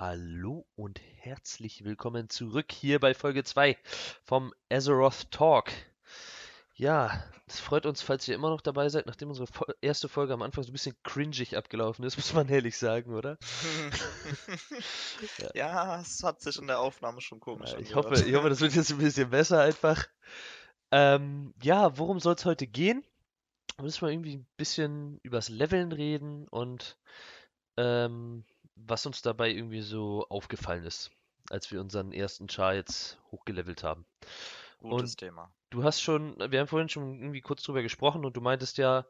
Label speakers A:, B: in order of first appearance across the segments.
A: Hallo und herzlich willkommen zurück hier bei Folge 2 vom Azeroth Talk. Ja, es freut uns, falls ihr immer noch dabei seid, nachdem unsere erste Folge am Anfang so ein bisschen cringig abgelaufen ist, muss man ehrlich sagen, oder?
B: ja. ja, es hat sich in der Aufnahme schon komisch
A: ja, ich hoffe, ich hoffe, das wird jetzt ein bisschen besser einfach. Ähm, ja, worum soll es heute gehen? Wir müssen mal irgendwie ein bisschen übers Leveln reden und ähm, was uns dabei irgendwie so aufgefallen ist, als wir unseren ersten Char jetzt hochgelevelt haben.
B: Gutes und Thema.
A: Du hast schon, wir haben vorhin schon irgendwie kurz drüber gesprochen und du meintest ja,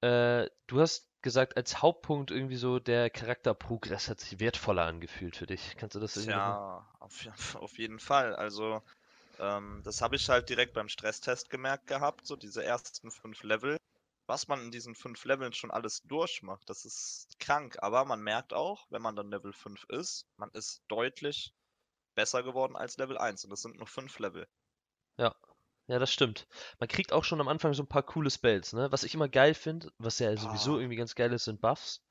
A: äh, du hast gesagt, als Hauptpunkt irgendwie so der Charakterprogress hat sich wertvoller angefühlt für dich. Kannst du das irgendwie
B: Ja, auf, auf jeden Fall. Also, ähm, das habe ich halt direkt beim Stresstest gemerkt gehabt, so diese ersten fünf Level was man in diesen fünf Leveln schon alles durchmacht, das ist krank. Aber man merkt auch, wenn man dann Level 5 ist, man ist deutlich besser geworden als Level 1. Und das sind nur fünf Level.
A: Ja. Ja, das stimmt. Man kriegt auch schon am Anfang so ein paar coole Spells, ne? Was ich immer geil finde, was ja sowieso
B: Ah,
A: irgendwie ganz geil ist, sind Buffs.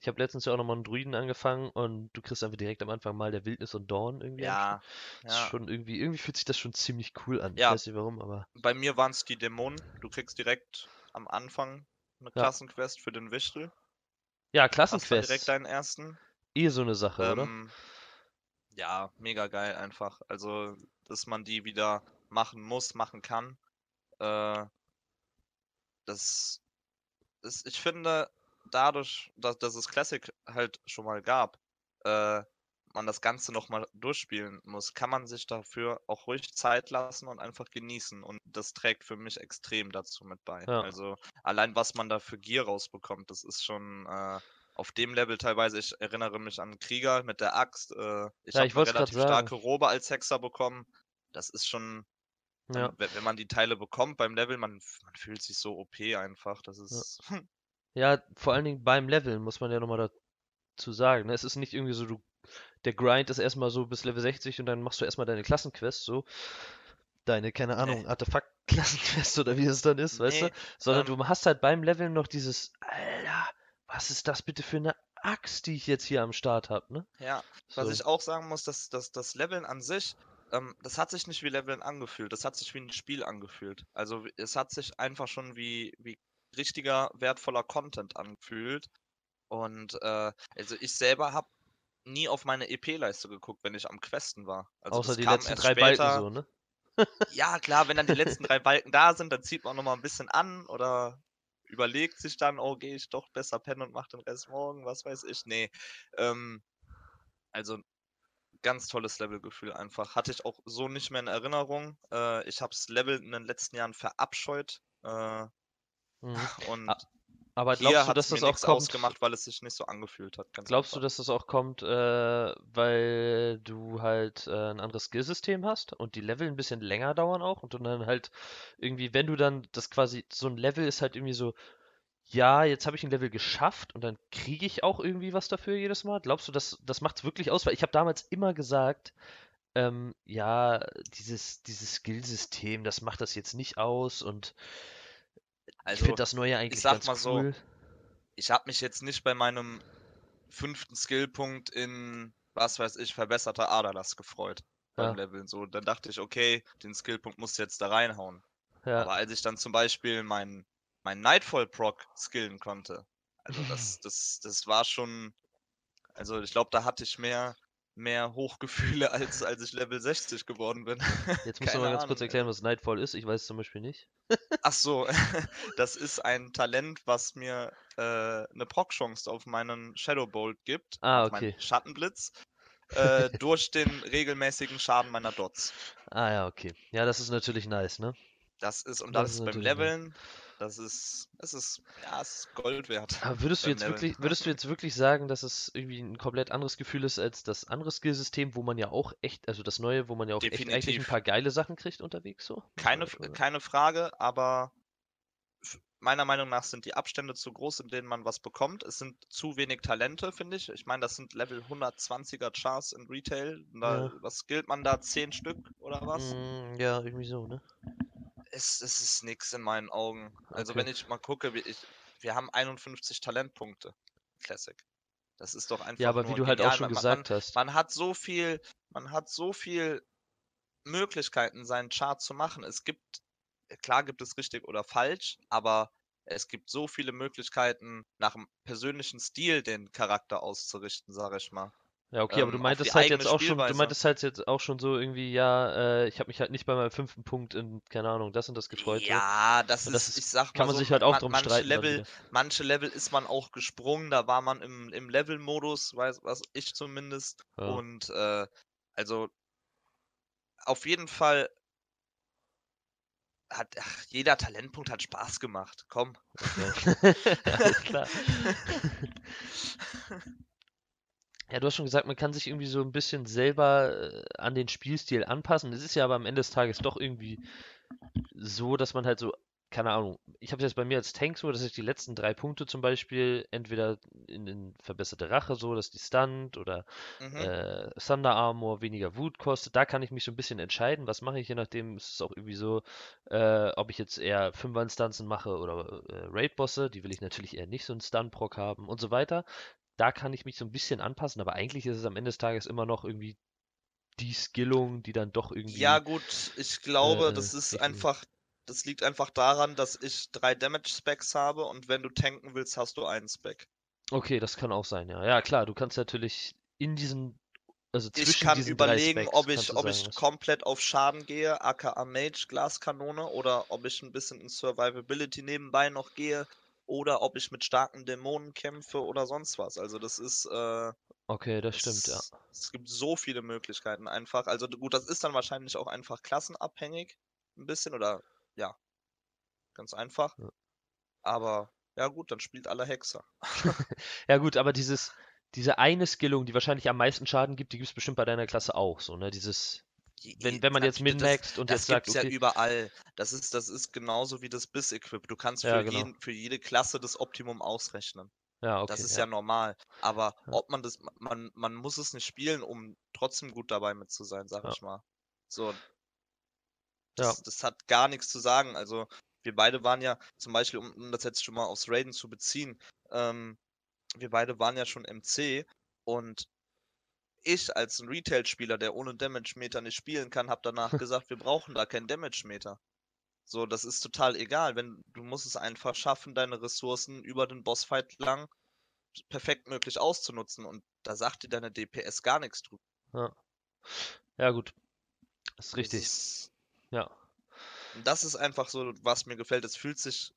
A: Ich habe letztens ja auch nochmal einen Druiden angefangen und du kriegst einfach direkt am Anfang mal der Wildnis und Dorn irgendwie
B: ja,
A: Das ist
B: ja,
A: schon irgendwie, irgendwie fühlt sich das schon ziemlich cool an. Ich
B: ja.
A: weiß nicht warum, aber
B: Bei mir waren es die Dämonen. Du kriegst direkt am Anfang eine
A: ja.
B: Klassenquest für den Wichtel.
A: Ja,
B: dann direkt deinen ersten.
A: Eh so eine Sache, oder?
B: Ähm, ja, mega geil einfach. Also, dass man die wieder machen muss, machen kann. Äh, das ist, ich finde, dadurch, dass, dass es Classic halt schon mal gab, äh, man das Ganze nochmal durchspielen muss, kann man sich dafür auch ruhig Zeit lassen und einfach genießen. Und das trägt für mich extrem dazu mit bei.
A: Ja.
B: Also allein was man da für Gear rausbekommt, das ist schon äh, auf dem Level teilweise. Ich erinnere mich an Krieger mit der Axt. Äh, ich
A: Ja,
B: habe eine relativ starke Robe als Hexer bekommen. Das ist schon,
A: Ja.
B: wenn wenn man die Teile bekommt beim Level, man, man fühlt sich so OP einfach. Das ist.
A: Ja, vor allen Dingen beim Leveln muss man ja nochmal dazu sagen. Ne? Es ist nicht irgendwie so, du, der Grind ist erstmal so bis Level 60 und dann machst du erstmal deine Klassenquest, so. Deine, keine
B: Nee.
A: Ahnung, Artefakt-Klassenquest oder wie es dann ist, weißt du?
B: Nee,
A: Sondern
B: ähm,
A: du hast halt beim Leveln noch dieses, Alter, was ist das bitte für eine Axt, die ich jetzt hier am Start habe, ne?
B: Ja, was
A: So.
B: ich auch sagen muss, dass, dass das Leveln an sich, ähm, das hat sich nicht wie Leveln angefühlt, das hat sich wie ein Spiel angefühlt. Also es hat sich einfach schon wie, wie richtiger, wertvoller Content angefühlt. Und äh, also ich selber habe nie auf meine EP-Leiste geguckt, wenn ich am Questen war. Also
A: Außer die letzten drei Balken
B: später.
A: so, ne?
B: Ja, klar, wenn dann die letzten drei Balken da sind, dann zieht man nochmal ein bisschen an oder überlegt sich dann, oh, gehe ich doch besser pennen und mach den Rest morgen, was weiß ich. Nee. Ähm, also ganz tolles Levelgefühl einfach. Hatte ich auch so nicht mehr in Erinnerung. Äh, ich habe das Level in den letzten Jahren verabscheut. Äh,
A: Mhm.
B: und
A: A- Aber glaubst du,
B: hat
A: dass das auch kommt?
B: ausgemacht, weil es sich nicht so angefühlt hat. Ganz
A: Glaubst du, dass das auch kommt, äh, weil du halt äh, ein anderes Skillsystem hast und die Level ein bisschen länger dauern auch und du dann halt irgendwie, wenn du dann das quasi, so ein Level ist halt irgendwie so, ja, jetzt habe ich ein Level geschafft und dann kriege ich auch irgendwie was dafür jedes Mal. Glaubst du, das, das macht es wirklich aus? Weil ich habe damals immer gesagt, ähm, ja, dieses, dieses Skillsystem, das macht das jetzt nicht aus und ich finde
B: Also,
A: das Neue
B: ich
A: eigentlich
B: sag
A: ganz
B: mal so,
A: cool.
B: ich habe mich jetzt nicht bei meinem fünften Skillpunkt in, was weiß ich, verbesserter Aderlass gefreut beim
A: Ja,
B: Leveln. So, dann dachte ich, okay, den Skillpunkt musst du jetzt da reinhauen.
A: ja.
B: Aber als ich dann zum Beispiel meinen mein Nightfall-Proc skillen konnte, also das, das, das war schon, also ich glaube, da hatte ich mehr, mehr Hochgefühle, als, als ich Level 60 geworden bin.
A: Jetzt musst du
B: Keine
A: mal ganz kurz
B: Ahnung,
A: erklären,
B: also.
A: was Nightfall ist. Ich weiß es zum Beispiel nicht.
B: Ach so, das ist ein Talent, was mir äh, eine Proc-Chance auf meinen Shadowbolt gibt,
A: Ah, okay.
B: Schattenblitz, äh, durch den regelmäßigen Schaden meiner Dots.
A: Ah ja, okay. Ja, das ist natürlich nice, ne?
B: Das ist, und
A: Das
B: das
A: ist
B: beim
A: natürlich nice.
B: Das ist, es ist, ja, es ist Gold wert
A: Aber würdest du jetzt
B: Leveln.
A: wirklich, würdest du jetzt wirklich sagen, dass es irgendwie ein komplett anderes Gefühl ist als das andere Skillsystem, wo man ja auch echt, also das neue, wo man ja auch echt eigentlich ein
B: Definitiv.
A: paar geile Sachen kriegt unterwegs so?
B: Keine, keine Frage, aber meiner Meinung nach sind die Abstände zu groß, in denen man was bekommt. Es sind zu wenig Talente, finde ich. Ich meine, das sind Level 120er Chars in Retail. Da,
A: Ja.
B: was gilt man da? 10 Stück oder was?
A: Mm, ja, irgendwie so, ne?
B: Es, es ist nix in meinen Augen. Also
A: Okay.
B: wenn ich mal gucke, wie ich, wir haben 51 Talentpunkte. Classic. Das ist doch einfach
A: Ja, aber wie du halt auch schon
B: Man, man,
A: gesagt hast.
B: man hat so viel, man hat so viel Möglichkeiten, seinen Chart zu machen. Es gibt, klar gibt es richtig oder falsch, aber es gibt so viele Möglichkeiten, nach dem persönlichen Stil den Charakter auszurichten, sage ich mal.
A: Ja, okay, aber du
B: Ähm,
A: meintest halt jetzt auch schon, du
B: Spielweise.
A: meintest halt jetzt auch schon so irgendwie, ja, äh, ich habe mich halt nicht bei meinem fünften Punkt in, keine Ahnung, das und das gefreut.
B: Ja, das
A: Und das
B: ist,
A: ist-
B: ich sag
A: kann
B: mal
A: man
B: so,
A: sich halt auch
B: man-
A: drum
B: manche
A: streiten
B: Level, manche Level ist man auch gesprungen, da war man im, im Level-Modus, weiß was ich zumindest.
A: Ja.
B: Und äh, also auf jeden Fall hat ach, jeder Talentpunkt hat Spaß gemacht. Komm.
A: Okay. Alles klar. Ja, du hast schon gesagt, man kann sich irgendwie so ein bisschen selber äh, an den Spielstil anpassen. Es ist ja aber am Ende des Tages doch irgendwie so, dass man halt so, keine Ahnung, ich habe es jetzt bei mir als Tank so, dass ich die letzten drei Punkte zum Beispiel entweder in, in verbesserte Rache so, dass die stunt oder
B: Mhm.
A: äh, Thunder Armor weniger Wut kostet. Da kann ich mich so ein bisschen entscheiden, was mache ich, je nachdem ist es auch irgendwie so, äh, ob ich jetzt eher Fünfer-Instanzen mache oder äh, Raid-Bosse, die will ich natürlich eher nicht so einen Stun-Proc haben und so weiter. Da kann ich mich so ein bisschen anpassen, aber eigentlich ist es am Ende des Tages immer noch irgendwie die Skillung, die dann doch irgendwie.
B: Ja, gut, ich glaube,
A: äh,
B: das ist
A: richtig.
B: einfach, das liegt einfach daran, dass ich drei Damage-Specs habe und wenn du tanken willst, hast du einen Spec.
A: Okay, das kann auch sein, ja. Ja, klar, du kannst natürlich in diesen, also
B: Ich
A: zwischen
B: kann
A: diesen drei
B: überlegen,
A: Specs
B: ob ich, ob
A: sagen,
B: ich
A: was-
B: komplett auf Schaden gehe, aka Mage, Glaskanone, oder ob ich ein bisschen in Survivability nebenbei noch gehe, oder ob ich mit starken Dämonen kämpfe oder sonst was. Also das ist, äh,
A: Okay, das stimmt, ja.
B: es, es gibt so viele Möglichkeiten einfach. Also gut, das ist dann wahrscheinlich auch einfach klassenabhängig, ein bisschen, oder ja, ganz einfach.
A: Ja.
B: Aber ja gut, dann spielt alle Hexer.
A: Ja gut, aber dieses, diese eine Skillung, die wahrscheinlich am meisten Schaden gibt, die gibt es bestimmt bei deiner Klasse auch, so, ne? Dieses, wenn, wenn man jetzt
B: das-
A: min-maxt und
B: Das
A: jetzt sagt,
B: gibt's ja
A: okay,
B: überall. Das ist, das ist genauso wie das Biss-Equip. Du kannst
A: Ja,
B: für,
A: genau.
B: jeden, für jede Klasse das Optimum ausrechnen.
A: ja, okay,
B: Das ist
A: ja.
B: ja normal. Aber
A: Ja.
B: ob man das, man, man muss es nicht spielen, um trotzdem gut dabei mit zu sein, sag
A: Ja.
B: ich mal. So.
A: Ja.
B: Das, das hat gar nichts zu sagen. Also, wir beide waren ja, zum Beispiel, um, um das jetzt schon mal aufs Raiden zu beziehen, ähm, wir beide waren ja schon MC und ich als ein Retail-Spieler, der ohne Damage-Meter nicht spielen kann, habe danach gesagt, wir brauchen da keinen Damage-Meter. So, das ist total egal. Wenn du musst es einfach schaffen, deine Ressourcen über den Bossfight lang perfekt möglich auszunutzen. Und da sagt dir deine DPS gar nichts drüber.
A: Ja, gut. Das ist
B: Das
A: richtig,
B: ist,
A: ja.
B: und das ist einfach so, was mir gefällt. Es fühlt sich,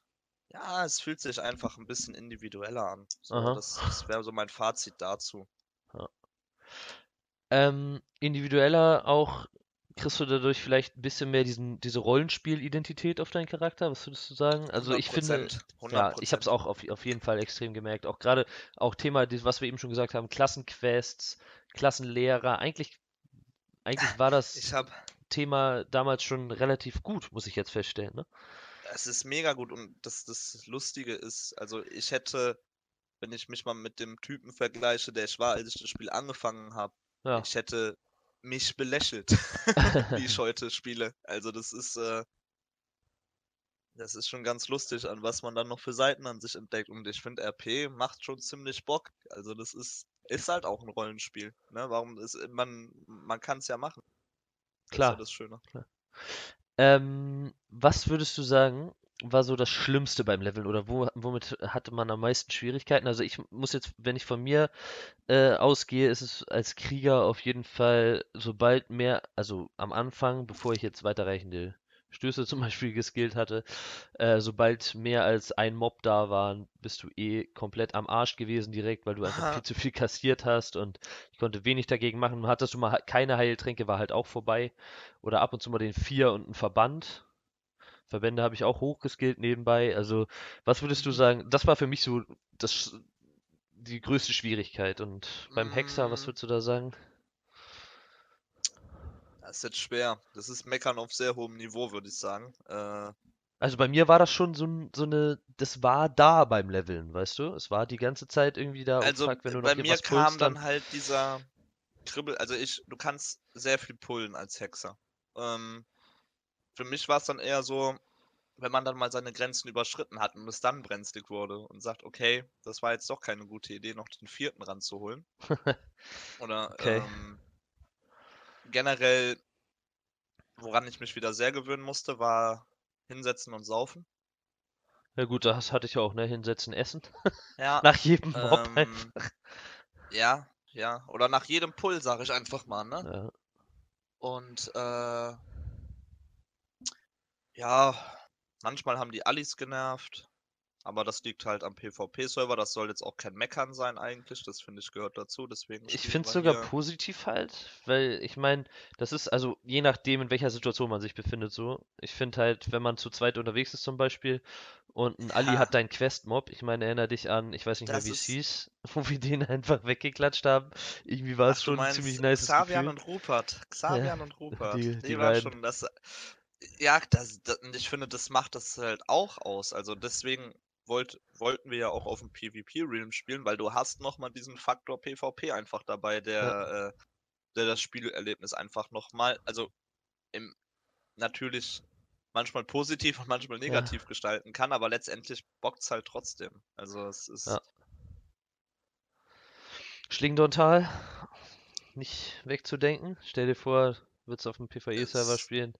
B: ja, es fühlt sich einfach ein bisschen individueller an. So, das, das wäre so mein Fazit dazu.
A: Ähm, individueller auch, kriegst du dadurch vielleicht ein bisschen mehr diesen, diese Rollenspiel-Identität auf deinen Charakter? Was würdest du sagen? Also ich finde,
B: 100%,
A: ja, ich habe es
B: 100%.
A: auch auf, auf jeden Fall extrem gemerkt. Auch gerade auch Thema, was wir eben schon gesagt haben, Klassenquests, Klassenlehrer. Eigentlich, eigentlich war das
B: habe
A: Thema damals schon relativ gut, muss ich jetzt feststellen, ne?
B: Es ist mega gut und das, das Lustige ist, also ich hätte, wenn ich mich mal mit dem Typen vergleiche, der ich war, als ich das Spiel angefangen habe,
A: Ja.
B: ich hätte mich belächelt, wie ich heute spiele. Also das ist, äh, das ist schon ganz lustig, an was man dann noch für Seiten an sich entdeckt. Und ich finde, RP macht schon ziemlich Bock. Also das ist, ist halt auch ein Rollenspiel. Ne? Warum ist, man, man kann es ja machen. Das ist ja
A: Klar.
B: das Schöne.
A: Ähm, was würdest du sagen, war so das Schlimmste beim Leveln oder wo, womit hatte man am meisten Schwierigkeiten? Also ich muss jetzt, wenn ich von mir äh, ausgehe, ist es als Krieger auf jeden Fall, sobald mehr, also am Anfang, bevor ich jetzt weiterreichende Stöße zum Beispiel geskillt hatte, äh, sobald mehr als ein Mob da waren, bist du eh komplett am Arsch gewesen direkt, weil du einfach
B: Aha.
A: viel zu viel kassiert hast und ich konnte wenig dagegen machen. Hattest du mal keine Heiltränke, war halt auch vorbei. Oder ab und zu mal den Vier und einen Verband. Verbände habe ich auch hochgeskillt nebenbei. Also, was würdest du
B: Mhm.
A: sagen? Das war für mich so das, die größte Schwierigkeit. Und beim Hexer, was
B: Mm.
A: würdest du da sagen?
B: Das ist jetzt schwer. Das ist Meckern auf sehr hohem Niveau, würde ich sagen. Äh,
A: Also bei mir war das schon so, so eine, das war da beim Leveln, weißt du? Es war die ganze Zeit irgendwie da, oh
B: also
A: fuck, wenn du noch
B: bei mir kam
A: pulst,
B: dann
A: dann.
B: halt dieser Kribbel. Also ich, du kannst sehr viel pullen als Hexer. Ähm, für mich war es dann eher so, wenn man dann mal seine Grenzen überschritten hat und es dann brenzlig wurde und sagt, okay, das war jetzt doch keine gute Idee, noch den vierten ranzuholen. Oder
A: Okay.
B: ähm, generell, woran ich mich wieder sehr gewöhnen musste, war hinsetzen und saufen.
A: Ja gut, das hatte ich ja auch, ne? Hinsetzen, essen.
B: Ja,
A: Nach jedem Mob
B: ähm,
A: einfach.
B: ja, ja. Oder nach jedem Pull, sage ich einfach mal, ne?
A: Ja.
B: Und äh, ja, manchmal haben die Allis genervt, aber das liegt halt am PvP-Server. Das soll jetzt auch kein Meckern sein eigentlich. Das finde ich gehört dazu. Deswegen
A: Ich finde es sogar
B: hier.
A: positiv halt, weil ich meine, das ist also je nachdem, in welcher Situation man sich befindet, so. Ich finde halt, wenn man zu zweit unterwegs ist zum Beispiel und ein Ali
B: Ja.
A: hat deinen Quest-Mob, ich meine, erinnere dich an, ich weiß nicht mehr,
B: Das
A: wie es hieß, wo wir den einfach weggeklatscht haben. Irgendwie war es schon ein ziemlich nices
B: Xavian
A: Gefühl.
B: und Rupert. Xavian und Rupert.
A: die-
B: Die,
A: die
B: war
A: beiden.
B: schon das. Ja, das, das, ich finde, das macht das halt auch aus. Also deswegen wollt, wollten wir ja auch auf dem PvP-Realm spielen, weil du hast nochmal diesen Faktor PvP einfach dabei, der, äh, der das Spielerlebnis einfach nochmal, also im, natürlich manchmal positiv und manchmal negativ gestalten kann, aber letztendlich bockt's halt trotzdem. Also es ist.
A: Ja. Schlingendorntal, nicht wegzudenken. Stell dir vor, würdest auf dem PvE-Server
B: Es-
A: spielen.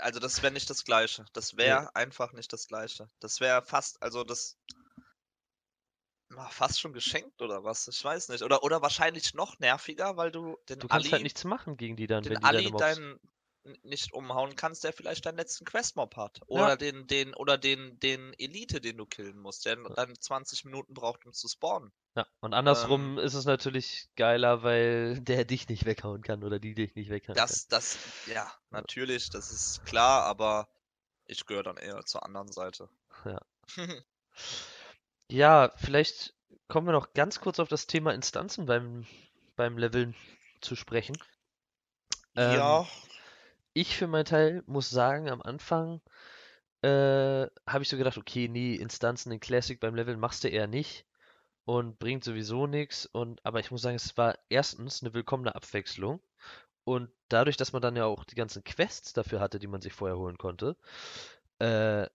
B: Also das wäre nicht das Gleiche. Das wäre einfach nicht das Gleiche. Das wäre fast, also das fast schon geschenkt oder was? Ich weiß nicht. Oder, oder wahrscheinlich noch nerviger, weil du den
A: Du kannst
B: Ali,
A: halt nichts machen gegen die dann,
B: den
A: wenn die
B: Ali deinen nicht umhauen kannst, der vielleicht deinen letzten Questmob hat. Oder den, den, oder den, den Elite, den du killen musst, der dann 20 Minuten braucht, um zu spawnen.
A: Ja, und
B: Ähm.
A: andersrum ist es natürlich geiler, weil der dich nicht weghauen kann oder die dich nicht weghauen
B: Das, das, ja, natürlich, das ist klar, aber ich gehöre dann eher zur anderen Seite.
A: Ja. kann. Ja, vielleicht kommen wir noch ganz kurz auf das Thema Instanzen beim, beim Leveln zu sprechen. Ähm,
B: ja,
A: Ich für meinen Teil muss sagen, am Anfang äh, habe ich so gedacht, okay, nee, Instanzen in Classic beim Leveln machst du eher nicht und bringt sowieso nichts. Und aber ich muss sagen, es war erstens eine willkommene Abwechslung und dadurch, dass man dann ja auch die ganzen Quests dafür hatte, die man sich vorher holen konnte, äh,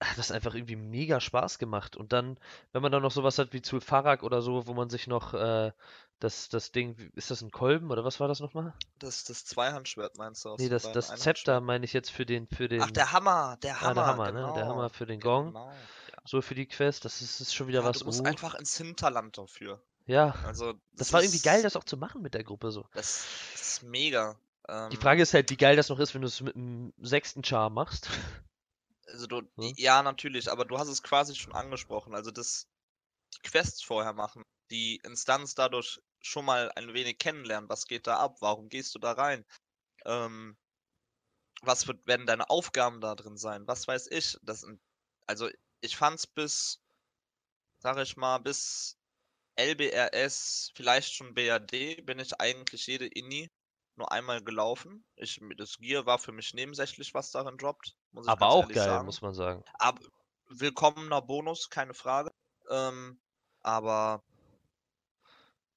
A: hat das einfach irgendwie mega Spaß gemacht. Und dann, wenn man dann noch sowas hat wie Zulfarak oder so, wo man sich noch äh, das, das Ding, ist das ein Kolben oder was war das nochmal?
B: das, das Zweihandschwert meinst du aus
A: Nee, das, das? Zepter meine ich jetzt für den, für den,
B: Ach, der Hammer, der
A: Ah,
B: Hammer,
A: der Hammer,
B: genau.
A: ne? Der Hammer für den Gong.
B: Genau. Ja.
A: so für die Quest, das ist, ist schon wieder
B: Ja,
A: was.
B: du musst
A: oh.
B: einfach ins Hinterland dafür.
A: Ja,
B: Also,
A: das war irgendwie geil, das auch zu machen mit der Gruppe so.
B: Das ist mega. Ähm,
A: Die Frage ist halt, wie geil das noch ist, wenn du es mit dem sechsten Char machst.
B: Also du,
A: Hm?
B: ja, natürlich, aber du hast es quasi schon angesprochen. Also das, die Quests vorher machen, die Instanz dadurch schon mal ein wenig kennenlernen. Was geht da ab? Warum gehst du da rein? Ähm, was wird, werden deine Aufgaben da drin sein? Was weiß ich? Das, sind- also ich fand's bis, sag ich mal, bis LBRS, vielleicht schon BRD, bin ich eigentlich jede Inni nur einmal gelaufen. Ich, das Gear war für mich nebensächlich, was darin droppt.
A: Aber auch geil,
B: sagen.
A: muss man sagen.
B: Aber willkommener Bonus, keine Frage. Ähm, aber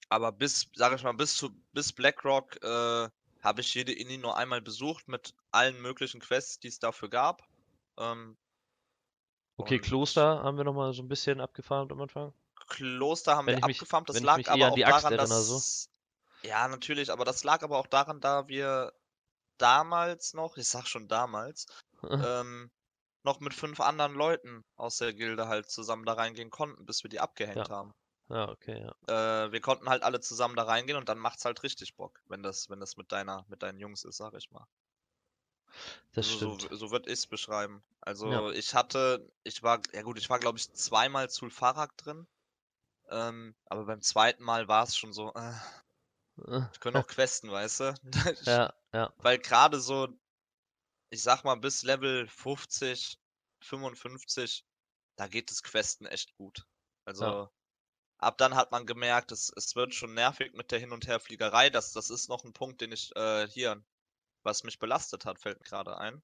B: aber bis, sag ich mal, bis zu bis BlackRock äh, habe ich jede Inni nur einmal besucht mit allen möglichen Quests, die es dafür gab. Ähm,
A: Okay, Kloster haben wir nochmal so ein bisschen abgefarmt am Anfang.
B: Kloster haben
A: Wenn
B: wir abgefarmt. Das lag aber auch daran, dass
A: so.
B: Ja natürlich, aber das lag aber auch daran, da wir damals noch, ich sag schon damals, ähm, noch mit fünf anderen Leuten aus der Gilde halt zusammen da reingehen konnten, bis wir die abgehängt
A: Ja.
B: haben.
A: Ja, okay, ja.
B: Äh, wir konnten halt alle zusammen da reingehen und dann macht's halt richtig Bock, wenn das, wenn das mit deiner, mit deinen Jungs ist, sag ich mal.
A: Das
B: so,
A: stimmt.
B: so, so würde ich es beschreiben. Also
A: Ja.
B: ich hatte, ich war, ja gut, ich war glaube ich zweimal zu Fahrrad drin. Ähm, aber beim zweiten Mal war es schon so, Äh, ich könnte auch questen, weißt du?
A: Ja, ja.
B: Weil gerade so, ich sag mal, bis Level 50, 55, da geht das Questen echt gut. Also ab dann hat man gemerkt, es, es wird schon nervig mit der Hin- und Herfliegerei. Das, das ist noch ein Punkt, den ich äh, hier, was mich belastet hat, fällt mir gerade ein.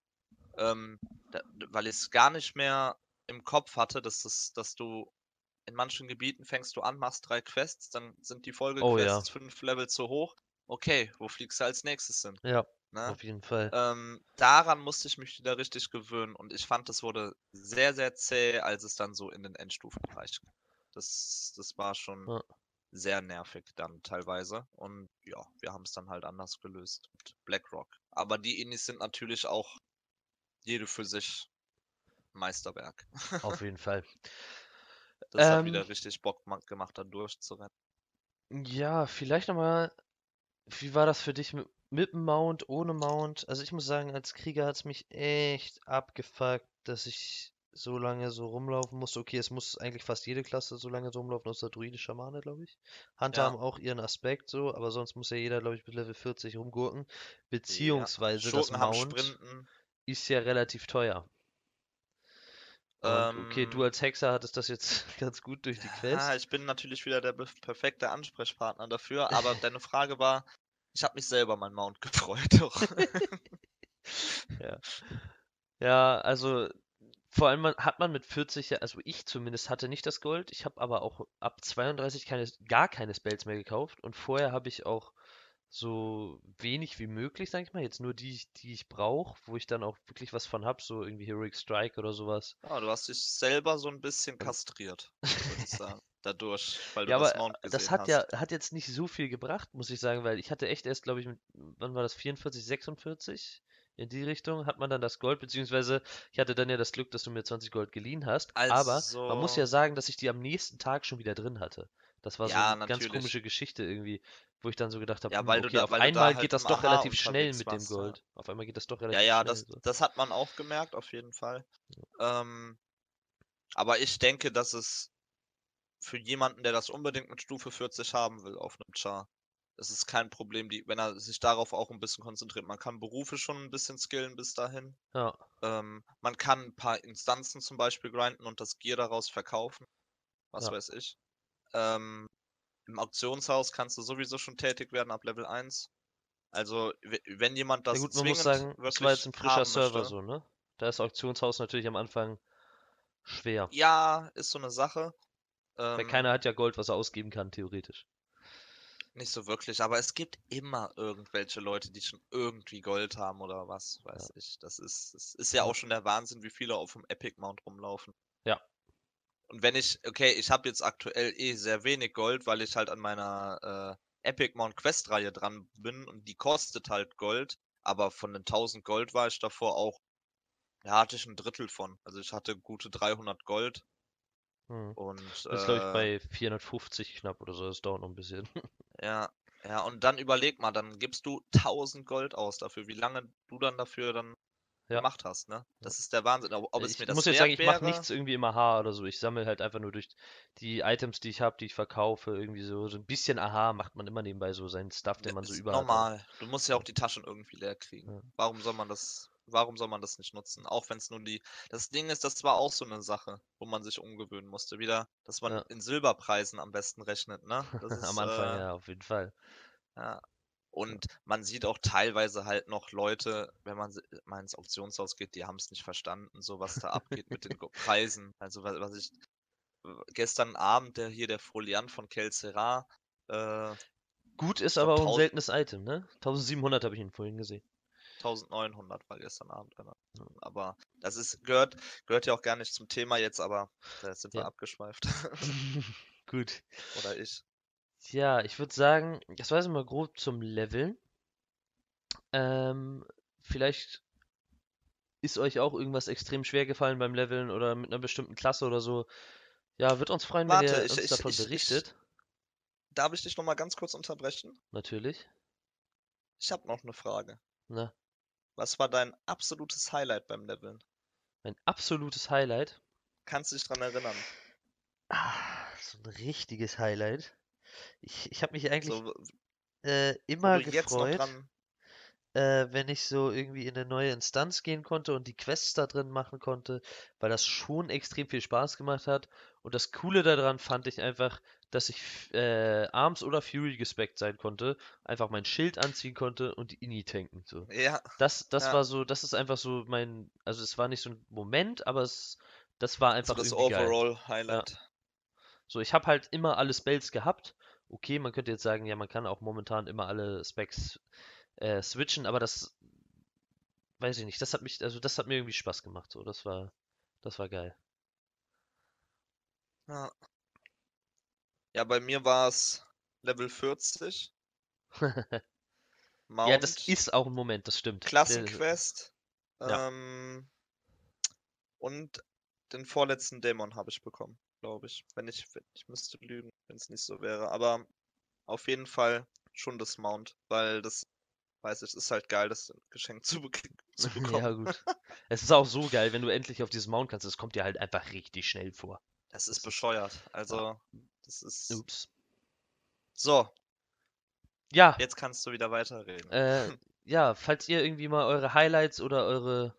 B: Ähm, da, weil ich es gar nicht mehr im Kopf hatte, dass, das, dass du in manchen Gebieten fängst du an, machst drei Quests, dann sind die
A: Oh ja.
B: Folgequests fünf Level zu hoch. Okay, wo fliegst du als nächstes hin?
A: Ja.
B: Ne?
A: Auf jeden Fall.
B: Ähm, daran musste ich mich wieder richtig gewöhnen und ich fand, das wurde sehr, sehr zäh, als es dann so in den Endstufenbereich ging. Das, das war schon
A: Ja.
B: sehr nervig dann teilweise. Und ja, wir haben es dann halt anders gelöst mit BlackRock. Aber die Inis sind natürlich auch jede für sich Meisterwerk.
A: Auf jeden Fall.
B: Das hat
A: Ähm,
B: wieder richtig Bock ma- gemacht, da durchzurennen.
A: Ja, vielleicht nochmal, wie war das für dich mit, mit dem Mount, ohne Mount? Also ich muss sagen, als Krieger hat es mich echt abgefuckt, dass ich so lange so rumlaufen musste. Okay, es muss eigentlich fast jede Klasse so lange so rumlaufen, außer Druide Schamane, glaube ich. Hunter
B: Ja.
A: haben auch ihren Aspekt so, aber sonst muss ja jeder, glaube ich, bis Level 40 rumgurken.
B: Ja.
A: Beziehungsweise das
B: Schurken haben
A: Mount ist ja relativ teuer. Und okay, du
B: Ähm,
A: als Hexer hattest das jetzt ganz gut durch die
B: Ja,
A: Quest.
B: ich bin natürlich wieder der perfekte Ansprechpartner dafür, aber deine Frage war, ich habe mich selber mein Mount gefreut. Doch.
A: Ja. Ja, also vor allem hat man mit 40, ja- also ich zumindest hatte nicht das Gold. Ich habe aber auch ab 32 keine, gar keine Spells mehr gekauft. Und vorher habe ich auch so wenig wie möglich, sag ich mal, jetzt nur die, die ich brauche, wo ich dann auch wirklich was von habe, so irgendwie Heroic Strike oder sowas.
B: Ja, du hast dich selber so ein bisschen
A: Also-
B: kastriert, würde ich sagen, dadurch, weil du
A: Ja,
B: das
A: aber
B: Mount
A: das
B: gesehen
A: hat
B: hast.
A: ja, hat jetzt nicht so viel gebracht, muss ich sagen, weil ich hatte echt erst, glaube ich, mit, wann war das, 44, 46? In die Richtung hat man dann das Gold, beziehungsweise ich hatte dann ja das Glück, dass du mir 20 Gold geliehen hast. Aber man muss ja
B: Also,
A: sagen, dass ich die am nächsten Tag schon wieder drin hatte. Das war so
B: ja,
A: eine ganz
B: natürlich.
A: komische Geschichte irgendwie, wo ich dann so gedacht habe,
B: Ja,
A: hm,
B: weil du
A: okay,
B: da,
A: auf
B: weil
A: einmal
B: halt
A: geht das doch
B: Aha
A: relativ schnell mit dem
B: ja.
A: Gold. Auf einmal geht das doch
B: Ja,
A: relativ
B: ja,
A: schnell.
B: das,
A: So.
B: das hat man auch gemerkt, auf jeden Fall. Ähm, aber ich denke, dass es für jemanden, der das unbedingt mit Stufe 40 haben will auf einem Char, es ist kein Problem, die, wenn er sich darauf auch ein bisschen konzentriert. Man kann Berufe schon ein bisschen skillen bis dahin.
A: Ja,
B: Ähm, man kann ein paar Instanzen zum Beispiel grinden und das Gear daraus verkaufen. Was
A: Ja.
B: weiß ich. Ähm, Im Auktionshaus kannst du sowieso schon tätig werden ab Level 1. Also, we- wenn jemand
A: ja
B: das
A: gut, man muss sagen, es war jetzt ein frischer Server
B: möchte,
A: so, ne? Da ist Auktionshaus natürlich am Anfang schwer.
B: ja, ist so eine Sache.
A: Weil
B: Ähm,
A: keiner hat ja Gold, was er ausgeben kann, theoretisch.
B: Nicht so wirklich, aber es gibt immer irgendwelche Leute, die schon irgendwie Gold haben oder was,
A: Ja.
B: weiß ich. Das ist, das ist ja
A: Ja.
B: auch schon der Wahnsinn, wie viele auf dem Epic Mount rumlaufen.
A: Ja.
B: Und wenn ich, okay, ich habe jetzt aktuell eh sehr wenig Gold, weil ich halt an meiner äh, Epic Mount Quest Reihe dran bin und die kostet halt Gold, aber von den 1000 Gold war ich davor auch, ja, hatte ich ein Drittel von. Also ich hatte gute 300 Gold
A: Hm.
B: und
A: Jetzt glaube ich
B: äh,
A: bei 450 knapp oder so. Das dauert noch ein bisschen.
B: Ja, ja, und dann überleg mal, dann gibst du 1000 Gold aus dafür, wie lange du dann dafür dann
A: Ja.
B: gemacht hast, ne? Das ist der Wahnsinn. Ob, ob es
A: Ich
B: das
A: muss jetzt sagen, ich mache nichts irgendwie im Aha oder so. Ich sammle halt einfach nur durch die Items, die ich habe, die ich verkaufe, irgendwie so, so ein bisschen Aha macht man immer nebenbei so seinen Stuff, den man so
B: ist
A: über hat.
B: normal. Du musst ja auch die Taschen irgendwie leer kriegen.
A: Ja.
B: Warum soll man das, warum soll man das nicht nutzen? Auch wenn es nur die, das Ding ist, das war auch so eine Sache, wo man sich umgewöhnen musste. Wieder, dass man
A: Ja.
B: in Silberpreisen am besten rechnet, ne? Ist,
A: Am Anfang,
B: äh,
A: ja, auf jeden Fall.
B: Ja. Und man sieht auch teilweise halt noch Leute, wenn man mal ins Auktionshaus geht, die haben es nicht verstanden, so was da abgeht mit den Preisen. Also was, was ich gestern Abend, der hier der Foliant von Kelcera, äh,
A: Gut ist aber auch ein
B: 1000
A: seltenes Item, ne? 1700 habe ich ihn vorhin gesehen.
B: 1900 war gestern Abend einer. Aber das ist, gehört, gehört ja auch gar nicht zum Thema jetzt, aber da sind wir
A: Ja.
B: abgeschweift.
A: Gut.
B: Oder ich.
A: Ja, ich würde sagen, das war jetzt mal grob zum Leveln. Ähm, vielleicht ist euch auch irgendwas extrem schwer gefallen beim Leveln oder mit einer bestimmten Klasse oder so. Ja, wird uns freuen, wenn
B: Warte,
A: ihr
B: ich,
A: uns
B: ich,
A: davon
B: ich,
A: berichtet.
B: darf ich dich nochmal ganz kurz unterbrechen?
A: Natürlich.
B: Ich habe noch eine Frage.
A: Na,
B: Was war dein absolutes Highlight beim Leveln?
A: mein absolutes Highlight.
B: Kannst du dich dran erinnern?
A: Ah, so ein richtiges Highlight. Ich, ich habe mich eigentlich
B: So,
A: äh, immer gefreut,
B: dran.
A: äh, wenn ich so irgendwie in eine neue Instanz gehen konnte und die Quests da drin machen konnte, weil das schon extrem viel Spaß gemacht hat. Und das Coole daran fand ich einfach, dass ich äh, Arms oder Fury gespeckt sein konnte, einfach mein Schild anziehen konnte und die Ini tanken. So.
B: Ja,
A: Das, das
B: ja.
A: war so, das ist einfach so mein, also es war nicht so ein Moment, aber es, das war
B: So
A: einfach
B: das
A: irgendwie geil.
B: Overall Highlight.
A: So, ich habe halt immer alle Spells gehabt. Okay, man könnte jetzt sagen, ja, man kann auch momentan immer alle Specs äh, switchen, aber das weiß ich nicht, das hat mich, also das hat mir irgendwie Spaß gemacht, so, das war, das war geil.
B: Ja. Ja, bei mir war es Level 40.
A: Ja, das
B: Mount,
A: ist auch ein Moment, das stimmt. Der-
B: Klassenquest.
A: Ja.
B: Ähm, und den vorletzten Dämon habe ich bekommen, glaube ich. Wenn ich, ich müsste lügen, wenn es nicht so wäre. Aber auf jeden Fall schon das Mount, weil das, weiß ich, ist halt geil, das Geschenk zu, be zu bekommen.
A: Ja, gut. Es ist auch so geil, wenn du endlich auf dieses Mount kannst, das kommt dir halt einfach richtig schnell vor.
B: Das ist bescheuert. Also, das ist.
A: Ups.
B: So,
A: Ja,
B: jetzt kannst du wieder weiterreden.
A: äh, ja, falls ihr irgendwie mal eure Highlights oder eure,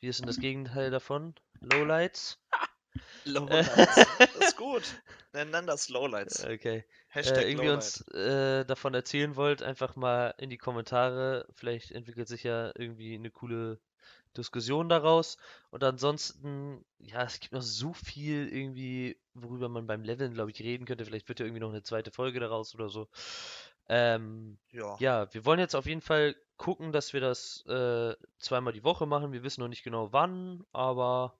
A: wie ist denn das Gegenteil davon? Lowlights?
B: Lowlights. das ist gut. Nenn, nenn das Lowlights.
A: Okay.
B: Hashtag
A: äh, irgendwie
B: Lowlight.
A: uns äh, davon erzählen wollt, einfach mal in die Kommentare. Vielleicht entwickelt sich ja irgendwie eine coole Diskussion daraus. Und ansonsten, ja, es gibt noch so viel irgendwie, worüber man beim Leveln, glaube ich, reden könnte. Vielleicht wird ja irgendwie noch eine zweite Folge daraus oder so. Ähm,
B: Ja.
A: ja, wir wollen jetzt auf jeden Fall gucken, dass wir das äh, zweimal die Woche machen. Wir wissen noch nicht genau wann, aber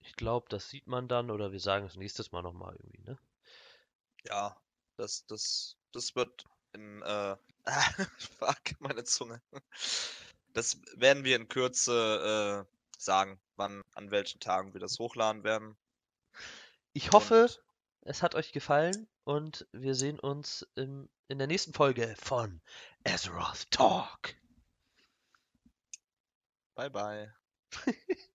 A: ich glaube, das sieht man dann oder wir sagen es nächstes Mal nochmal irgendwie, ne?
B: Ja, das, das, das wird in, äh, fuck, meine Zunge. Das werden wir in Kürze äh, sagen, wann, an welchen Tagen wir das hochladen werden.
A: Ich hoffe,
B: Und
A: es hat euch gefallen und wir sehen uns im, in der nächsten Folge von Azeroth Talk.
B: bye bye.